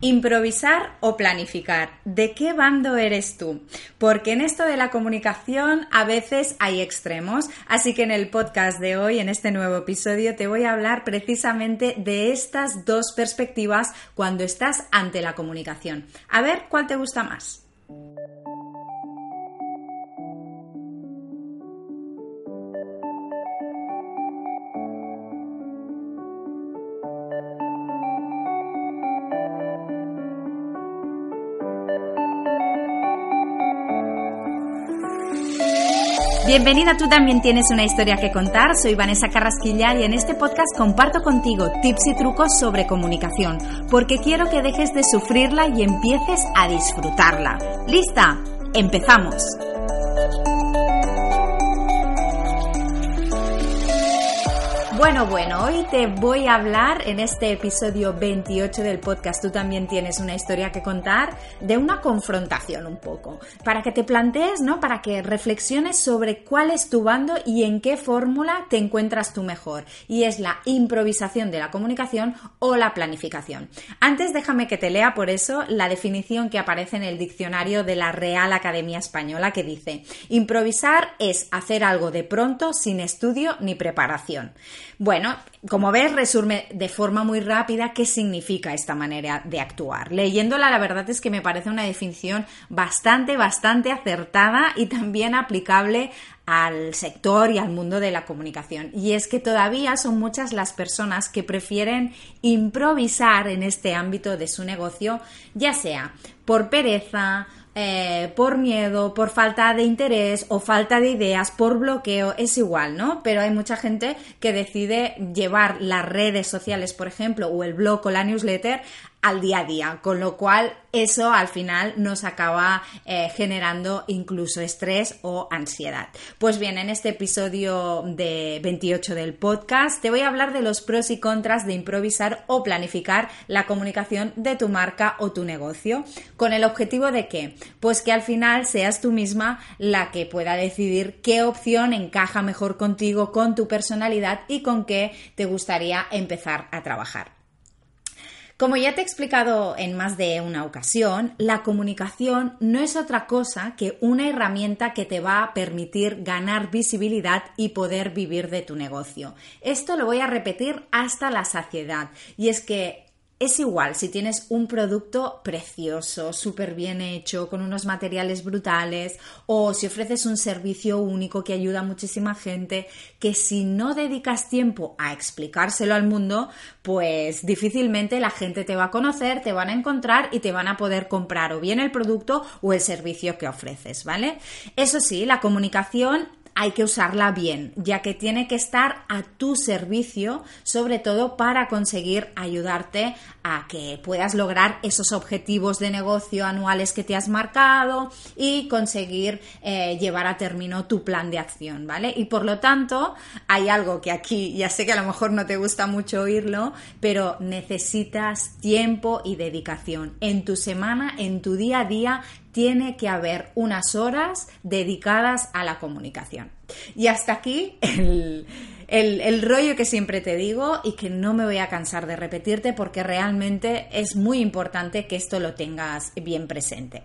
Improvisar o planificar. ¿De qué bando eres tú? Porque en esto de la comunicación a veces hay extremos, así que en el podcast de hoy, en este nuevo episodio, te voy a hablar precisamente de estas dos perspectivas cuando estás ante la comunicación. A ver, ¿cuál te gusta más? Bienvenida, tú también tienes una historia que contar. Soy Vanessa Carrasquillar y en este podcast comparto contigo tips y trucos sobre comunicación, porque quiero que dejes de sufrirla y empieces a disfrutarla. ¿Lista? ¡Empezamos! Bueno, bueno, hoy te voy a hablar en este episodio 28 del podcast, tú también tienes una historia que contar, de una confrontación un poco, para que te plantees, ¿no? Para que reflexiones sobre cuál es tu bando y en qué fórmula te encuentras tú mejor. Y es la improvisación de la comunicación o la planificación. Antes déjame que te lea por eso la definición que aparece en el diccionario de la Real Academia Española que dice, improvisar es hacer algo de pronto sin estudio ni preparación. Bueno, como ves, resume de forma muy rápida qué significa esta manera de actuar. Leyéndola, la verdad es que me parece una definición bastante, bastante acertada y también aplicable al sector y al mundo de la comunicación. Y es que todavía son muchas las personas que prefieren improvisar en este ámbito de su negocio, ya sea por pereza, eh, por miedo, por falta de interés o falta de ideas, por bloqueo, es igual, ¿no? Pero hay mucha gente que decide llevar las redes sociales, por ejemplo, o el blog o la newsletter al día a día, con lo cual eso al final nos acaba eh, generando incluso estrés o ansiedad. Pues bien, en este episodio de 28 del podcast te voy a hablar de los pros y contras de improvisar o planificar la comunicación de tu marca o tu negocio, con el objetivo de que, pues que al final seas tú misma la que pueda decidir qué opción encaja mejor contigo, con tu personalidad y con qué te gustaría empezar a trabajar. Como ya te he explicado en más de una ocasión, la comunicación no es otra cosa que una herramienta que te va a permitir ganar visibilidad y poder vivir de tu negocio. Esto lo voy a repetir hasta la saciedad y es que es igual si tienes un producto precioso, súper bien hecho, con unos materiales brutales, o si ofreces un servicio único que ayuda a muchísima gente, que si no dedicas tiempo a explicárselo al mundo, pues difícilmente la gente te va a conocer, te van a encontrar y te van a poder comprar o bien el producto o el servicio que ofreces, ¿vale? Eso sí, la comunicación hay que usarla bien, ya que tiene que estar a tu servicio, sobre todo para conseguir ayudarte a que puedas lograr esos objetivos de negocio anuales que te has marcado y conseguir eh, llevar a término tu plan de acción, ¿vale? Y por lo tanto, hay algo que aquí, ya sé que a lo mejor no te gusta mucho oírlo, pero necesitas tiempo y dedicación en tu semana, en tu día a día, tiene que haber unas horas dedicadas a la comunicación. Y hasta aquí el, rollo que siempre te digo y que no me voy a cansar de repetirte porque realmente es muy importante que esto lo tengas bien presente.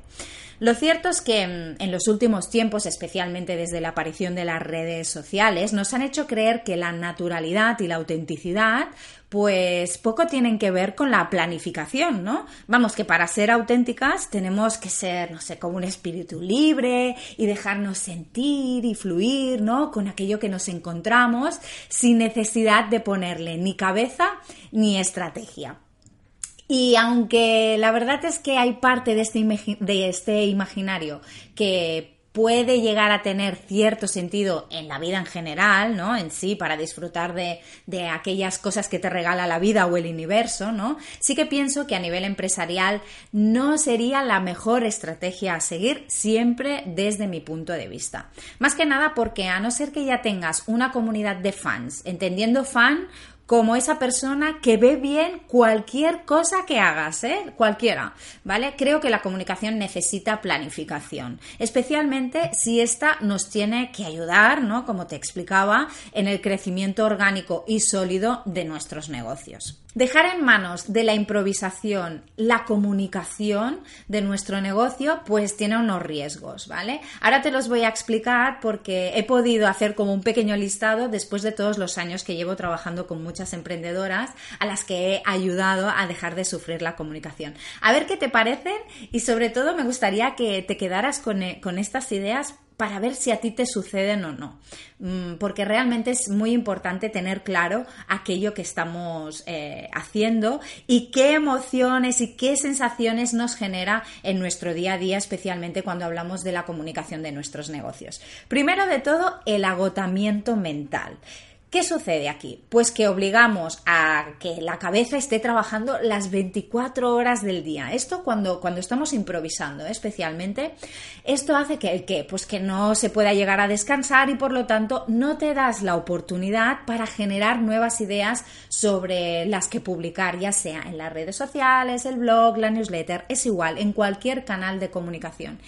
Lo cierto es que mm, en los últimos tiempos, especialmente desde la aparición de las redes sociales, nos han hecho creer que la naturalidad y la autenticidad pues poco tienen que ver con la planificación, ¿no? Vamos, que para ser auténticas tenemos que ser, no sé, como un espíritu libre y dejarnos sentir y fluir, ¿no? Con aquello que nos encontramos sin necesidad de ponerle ni cabeza ni estrategia. Y aunque la verdad es que hay parte de este, de este imaginario que puede llegar a tener cierto sentido en la vida en general, ¿no? En sí, para disfrutar de, de, aquellas cosas que te regala la vida o el universo, ¿no? Sí que pienso que a nivel empresarial no sería la mejor estrategia a seguir siempre desde mi punto de vista. Más que nada porque a no ser que ya tengas una comunidad de fans, entendiendo fan como esa persona que ve bien cualquier cosa que hagas, ¿eh? Cualquiera, ¿vale? Creo que la comunicación necesita planificación, especialmente si esta nos tiene que ayudar, ¿no? Como te explicaba, en el crecimiento orgánico y sólido de nuestros negocios. Dejar en manos de la improvisación la comunicación de nuestro negocio, pues tiene unos riesgos, ¿vale? Ahora te los voy a explicar porque he podido hacer como un pequeño listado después de todos los años que llevo trabajando con muchas emprendedoras a las que he ayudado a dejar de sufrir la comunicación. A ver qué te parecen y sobre todo me gustaría que te quedaras con, eh, con estas ideas para ver si a ti te suceden o no. Mm, porque realmente es muy importante tener claro aquello que estamos eh, haciendo y qué emociones y qué sensaciones nos genera en nuestro día a día, especialmente cuando hablamos de la comunicación de nuestros negocios. Primero de todo, el agotamiento mental. ¿Qué sucede aquí? Pues que obligamos a que la cabeza esté trabajando las 24 horas del día. Esto cuando, cuando estamos improvisando, ¿eh? especialmente, esto hace que, que, pues que no se pueda llegar a descansar y por lo tanto no te das la oportunidad para generar nuevas ideas sobre las que publicar, ya sea en las redes sociales, el blog, la newsletter, es igual, en cualquier canal de comunicación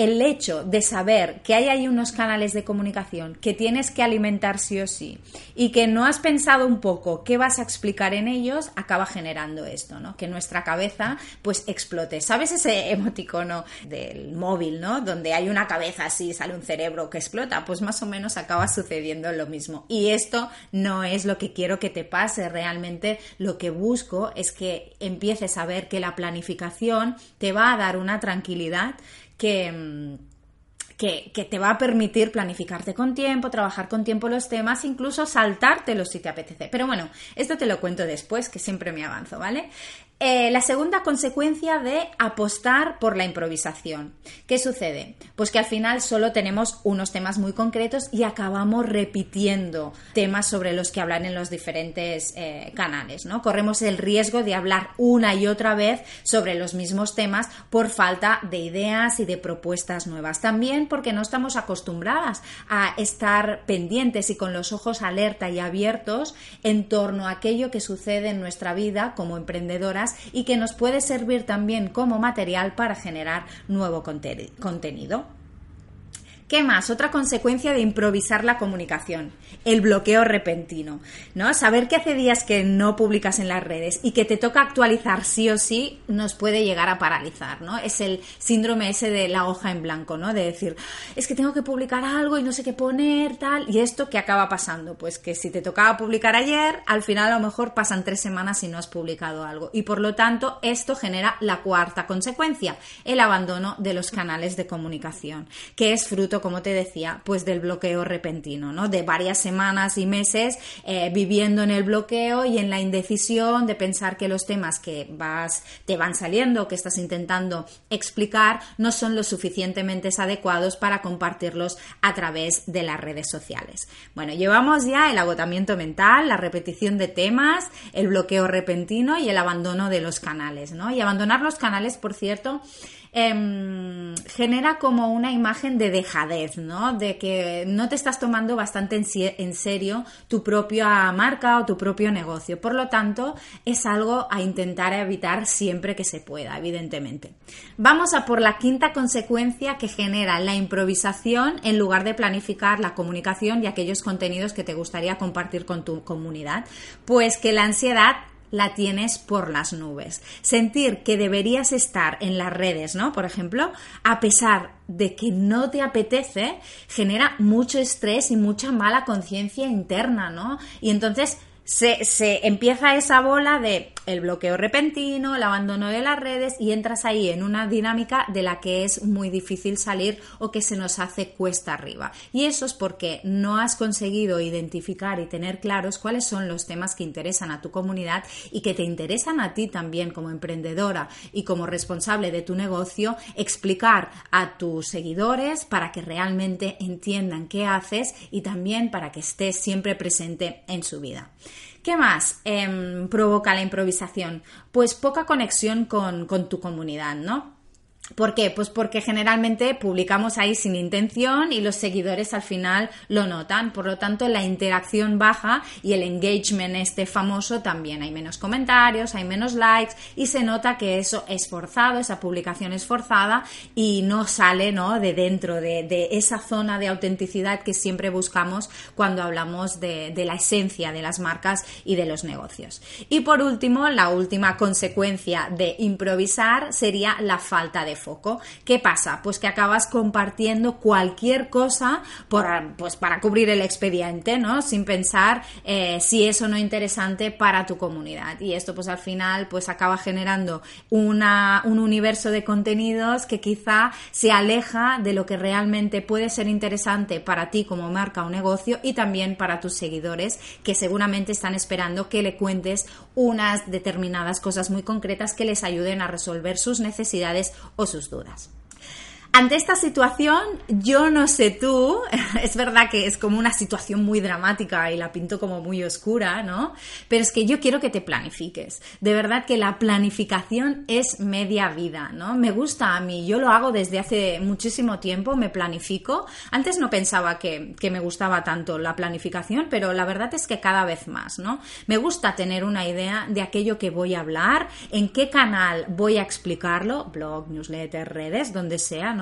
el hecho de saber que hay ahí unos canales de comunicación que tienes que alimentar sí o sí y que no has pensado un poco qué vas a explicar en ellos, acaba generando esto, ¿no? Que nuestra cabeza pues explote. ¿Sabes ese emoticono del móvil, ¿no? Donde hay una cabeza así, sale un cerebro que explota, pues más o menos acaba sucediendo lo mismo. Y esto no es lo que quiero que te pase, realmente lo que busco es que empieces a ver que la planificación te va a dar una tranquilidad Mm, que, que, te va a permitir planificarte con tiempo, trabajar con tiempo los temas, incluso saltártelos si te apetece. Pero bueno, esto te lo cuento después, que siempre me avanzo, ¿vale? Eh, la segunda consecuencia de apostar por la improvisación. ¿Qué sucede? Pues que al final solo tenemos unos temas muy concretos y acabamos repitiendo temas sobre los que hablar en los diferentes eh, canales, ¿no? Corremos el riesgo de hablar una y otra vez sobre los mismos temas por falta de ideas y de propuestas nuevas. También porque no estamos acostumbradas a estar pendientes y con los ojos alerta y abiertos en torno a aquello que sucede en nuestra vida como emprendedoras y que nos puede servir también como material para generar nuevo contenido. ¿Qué más? Otra consecuencia de improvisar la comunicación, el bloqueo repentino, ¿no? Saber que hace días que no publicas en las redes y que te toca actualizar sí o sí nos puede llegar a paralizar, ¿no? Es el síndrome ese de la hoja en blanco, ¿no? De decir, es que tengo que publicar algo y no sé qué poner, tal, y esto ¿qué acaba pasando? Pues que si te tocaba publicar ayer, al final a lo mejor pasan tres semanas y no has publicado algo. Y por lo tanto, esto genera la cuarta consecuencia, el abandono de los canales de comunicación, que es fruto como te decía, pues del bloqueo repentino, ¿no? De varias semanas y meses eh, viviendo en el bloqueo y en la indecisión de pensar que los temas que vas, te van saliendo, que estás intentando explicar, no son lo suficientemente adecuados para compartirlos a través de las redes sociales. Bueno, llevamos ya el agotamiento mental, la repetición de temas, el bloqueo repentino y el abandono de los canales, ¿no? Y abandonar los canales, por cierto, Em, genera como una imagen de dejadez, ¿no? De que no te estás tomando bastante en, serio tu propia marca o tu propio negocio. Por lo tanto, es algo a intentar evitar siempre que se pueda, evidentemente. Vamos a por la quinta consecuencia que genera la improvisación en lugar de planificar la comunicación y aquellos contenidos que te gustaría compartir con tu comunidad. Pues que la ansiedad la tienes por las nubes. Sentir que deberías estar en las redes, ¿no? Por ejemplo, a pesar de que no te apetece, genera mucho estrés y mucha mala conciencia interna, ¿no? Y entonces se, empieza esa bola de el bloqueo repentino, el abandono de las redes y entras ahí en una dinámica de la que es muy difícil salir o que se nos hace cuesta arriba. Y eso es porque no has conseguido identificar y tener claros cuáles son los temas que interesan a tu comunidad y que te interesan a ti también como emprendedora y como responsable de tu negocio, explicar a tus seguidores para que realmente entiendan qué haces y también para que estés siempre presente en su vida. ¿Qué más em, provoca la improvisación? Pues poca conexión con, con tu comunidad, ¿no? ¿Por qué? Pues porque generalmente publicamos ahí sin intención y los seguidores al final lo notan. Por lo tanto, la interacción baja y el engagement este famoso también. Hay menos comentarios, hay menos likes y se nota que eso es forzado, esa publicación es forzada y no sale ¿no? de dentro de, esa zona de autenticidad que siempre buscamos cuando hablamos de, de la esencia de las marcas y de los negocios. Y por último, la última consecuencia de improvisar sería la falta de foco. ¿Qué pasa? Pues que acabas compartiendo cualquier cosa por, pues para cubrir el expediente, ¿no? Sin pensar eh, si es o no interesante para tu comunidad. Y esto pues al final pues acaba generando una, un universo de contenidos que quizá se aleja de lo que realmente puede ser interesante para ti como marca o negocio y también para tus seguidores que seguramente están esperando que le cuentes unas determinadas cosas muy concretas que les ayuden a resolver sus necesidades o sus dudas. Ante esta situación, yo no sé tú, es verdad que es como una situación muy dramática y la pinto como muy oscura, ¿no? Pero es que yo quiero que te planifiques. De verdad que la planificación es media vida, ¿no? Me gusta a mí, yo lo hago desde hace muchísimo tiempo, me planifico. Antes no pensaba que, que me gustaba tanto la planificación, pero la verdad es que cada vez más, ¿no? Me gusta tener una idea de aquello que voy a hablar, en qué canal voy a explicarlo, blog, newsletter, redes, donde sea,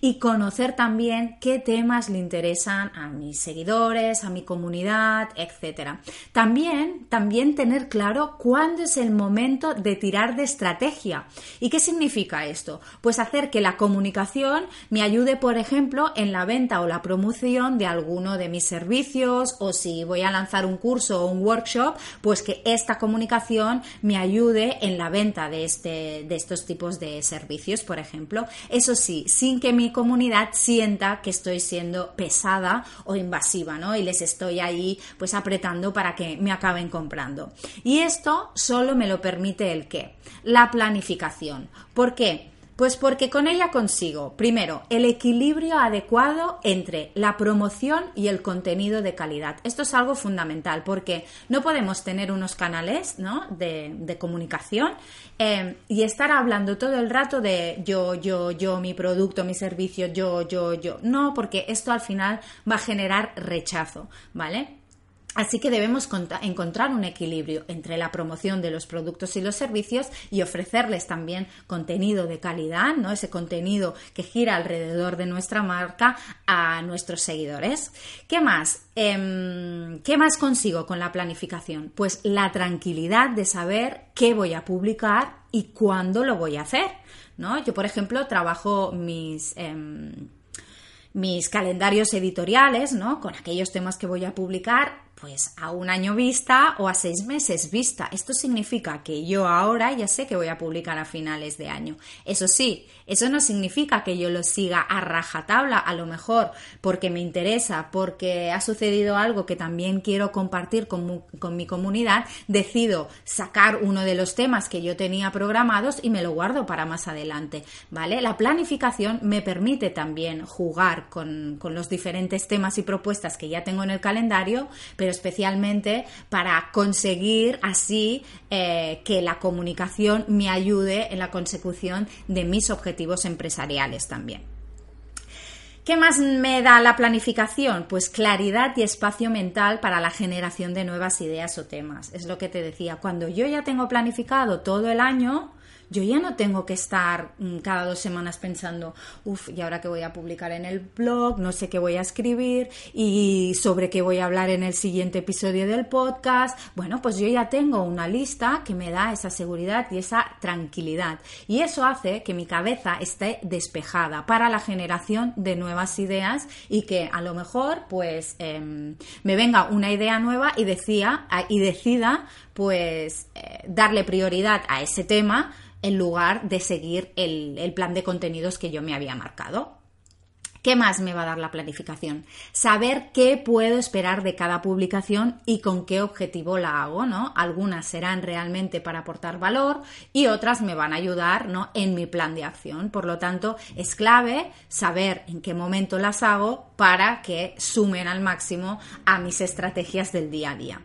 y conocer también qué temas le interesan a mis seguidores, a mi comunidad, etc. También, también tener claro cuándo es el momento de tirar de estrategia. ¿Y qué significa esto? Pues hacer que la comunicación me ayude, por ejemplo, en la venta o la promoción de alguno de mis servicios o si voy a lanzar un curso o un workshop, pues que esta comunicación me ayude en la venta de, este, de estos tipos de servicios, por ejemplo. Eso sí, sin que mi comunidad sienta que estoy siendo pesada o invasiva, ¿no? Y les estoy ahí pues apretando para que me acaben comprando. Y esto solo me lo permite el qué? La planificación. ¿Por qué? Pues porque con ella consigo, primero, el equilibrio adecuado entre la promoción y el contenido de calidad. Esto es algo fundamental porque no podemos tener unos canales ¿no? de, comunicación eh, y estar hablando todo el rato de yo, yo, yo, mi producto, mi servicio, yo, yo, yo. No, porque esto al final va a generar rechazo, ¿vale? Así que debemos encontrar un equilibrio entre la promoción de los productos y los servicios y ofrecerles también contenido de calidad, ¿no? Ese contenido que gira alrededor de nuestra marca a nuestros seguidores. ¿Qué más? Em, ¿Qué más consigo con la planificación? Pues la tranquilidad de saber qué voy a publicar y cuándo lo voy a hacer, ¿no? Yo, por ejemplo, trabajo mis em, mis calendarios editoriales, ¿no? Con aquellos temas que voy a publicar pues a un año vista o a seis meses vista. Esto significa que yo ahora ya sé que voy a publicar a finales de año. Eso sí, eso no significa que yo lo siga a rajatabla, a lo mejor porque me interesa, porque ha sucedido algo que también quiero compartir con, con mi comunidad, decido sacar uno de los temas que yo tenía programados y me lo guardo para más adelante, ¿vale? La planificación me permite también jugar con, con los diferentes temas y propuestas que ya tengo en el calendario, pero especialmente para conseguir así eh, que la comunicación me ayude en la consecución de mis objetivos empresariales también. ¿Qué más me da la planificación? Pues claridad y espacio mental para la generación de nuevas ideas o temas. Es lo que te decía, cuando yo ya tengo planificado todo el año, yo ya no tengo que estar mm, cada dos semanas pensando, uff, ¿y ahora qué voy a publicar en el blog? No sé qué voy a escribir y sobre qué voy a hablar en el siguiente episodio del podcast. Bueno, pues yo ya tengo una lista que me da esa seguridad y esa tranquilidad. Y eso hace que mi cabeza esté despejada para la generación de nuevas ideas y que a lo mejor pues em, me venga una idea nueva y, decía, y decida pues eh, darle prioridad a ese tema en lugar de seguir el, el plan de contenidos que yo me había marcado. ¿Qué más me va a dar la planificación? Saber qué puedo esperar de cada publicación y con qué objetivo la hago, ¿no? Algunas serán realmente para aportar valor y otras me van a ayudar, ¿no? En mi plan de acción. Por lo tanto, es clave saber en qué momento las hago para que sumen al máximo a mis estrategias del día a día.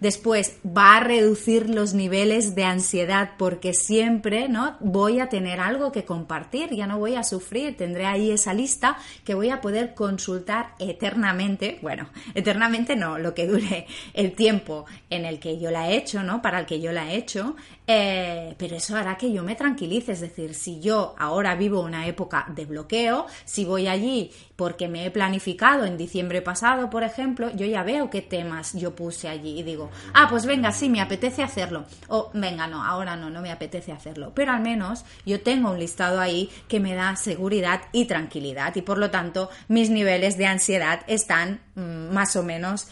Después va a reducir los niveles de ansiedad porque siempre ¿no? voy a tener algo que compartir, ya no voy a sufrir, tendré ahí esa lista que voy a poder consultar eternamente, bueno, eternamente no, lo que dure el tiempo en el que yo la he hecho, ¿no? Para el que yo la he hecho, eh, pero eso hará que yo me tranquilice, es decir, si yo ahora vivo una época de bloqueo, si voy allí porque me he planificado en diciembre pasado, por ejemplo, yo ya veo qué temas yo puse allí y digo, ah, pues venga, sí, me apetece hacerlo, o venga, no, ahora no, no me apetece hacerlo, pero al menos yo tengo un listado ahí que me da seguridad y tranquilidad y por lo tanto mis niveles de ansiedad están mm, más o menos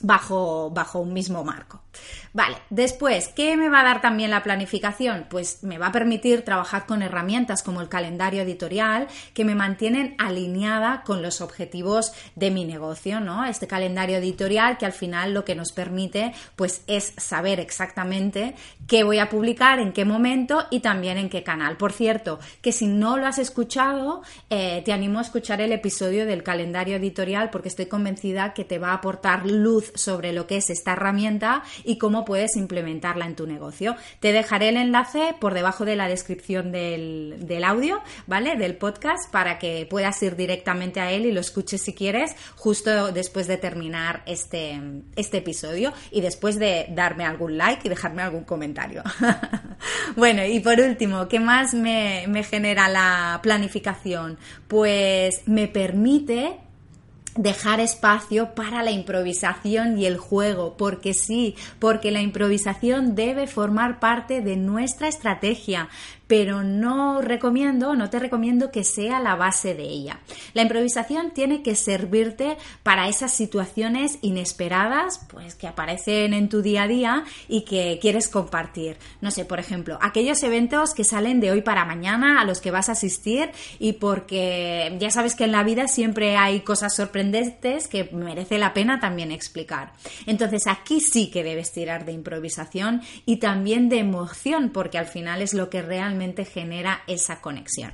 bajo, bajo un mismo marco. Vale, después, ¿qué me va a dar también la planificación? Pues me va a permitir trabajar con herramientas como el calendario editorial que me mantienen alineada con los objetivos de mi negocio, ¿no? Este calendario editorial que al final lo que nos permite pues es saber exactamente qué voy a publicar, en qué momento y también en qué canal. Por cierto, que si no lo has escuchado, eh, te animo a escuchar el episodio del calendario editorial porque estoy convencida que te va a aportar luz sobre lo que es esta herramienta y cómo puedes implementarla en tu negocio. Te dejaré el enlace por debajo de la descripción del, audio, ¿vale? Del podcast para que puedas ir directamente a él y lo escuches si quieres justo después de terminar este, este episodio y después de darme algún like y dejarme algún comentario. bueno, y por último, ¿qué más me, me genera la planificación? Pues me permite dejar espacio para la improvisación y el juego, porque sí, porque la improvisación debe formar parte de nuestra estrategia pero no recomiendo, no te recomiendo que sea la base de ella. La improvisación tiene que servirte para esas situaciones inesperadas, pues que aparecen en tu día a día y que quieres compartir. No sé, por ejemplo, aquellos eventos que salen de hoy para mañana a los que vas a asistir y porque ya sabes que en la vida siempre hay cosas sorprendentes que merece la pena también explicar. Entonces aquí sí que debes tirar de improvisación y también de emoción, porque al final es lo que realmente genera esa conexión.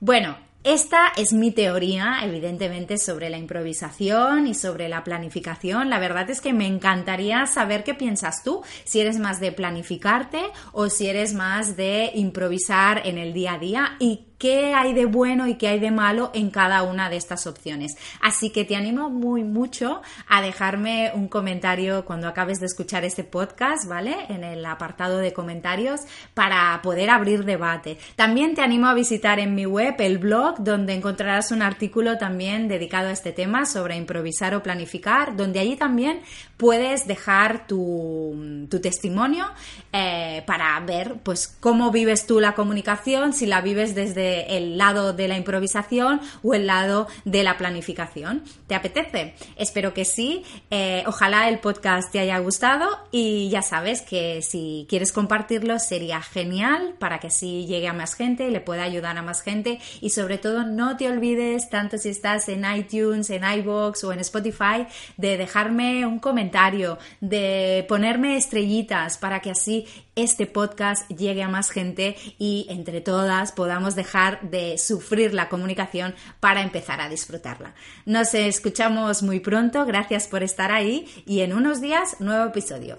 Bueno, esta es mi teoría, evidentemente, sobre la improvisación y sobre la planificación. La verdad es que me encantaría saber qué piensas tú, si eres más de planificarte o si eres más de improvisar en el día a día y qué hay de bueno y qué hay de malo en cada una de estas opciones. Así que te animo muy mucho a dejarme un comentario cuando acabes de escuchar este podcast, ¿vale? En el apartado de comentarios para poder abrir debate. También te animo a visitar en mi web el blog donde encontrarás un artículo también dedicado a este tema sobre improvisar o planificar, donde allí también puedes dejar tu, testimonio eh, para ver pues cómo vives tú la comunicación, si la vives desde el lado de la improvisación o el lado de la planificación. ¿Te apetece? Espero que sí. Eh, ojalá el podcast te haya gustado y ya sabes que si quieres compartirlo sería genial para que así llegue a más gente y le pueda ayudar a más gente y sobre todo no te olvides tanto si estás en iTunes, en iBox o en Spotify de dejarme un comentario, de ponerme estrellitas para que así este podcast llegue a más gente y entre todas podamos dejar de sufrir la comunicación para empezar a disfrutarla. Nos escuchamos muy pronto, gracias por estar ahí y en unos días nuevo episodio.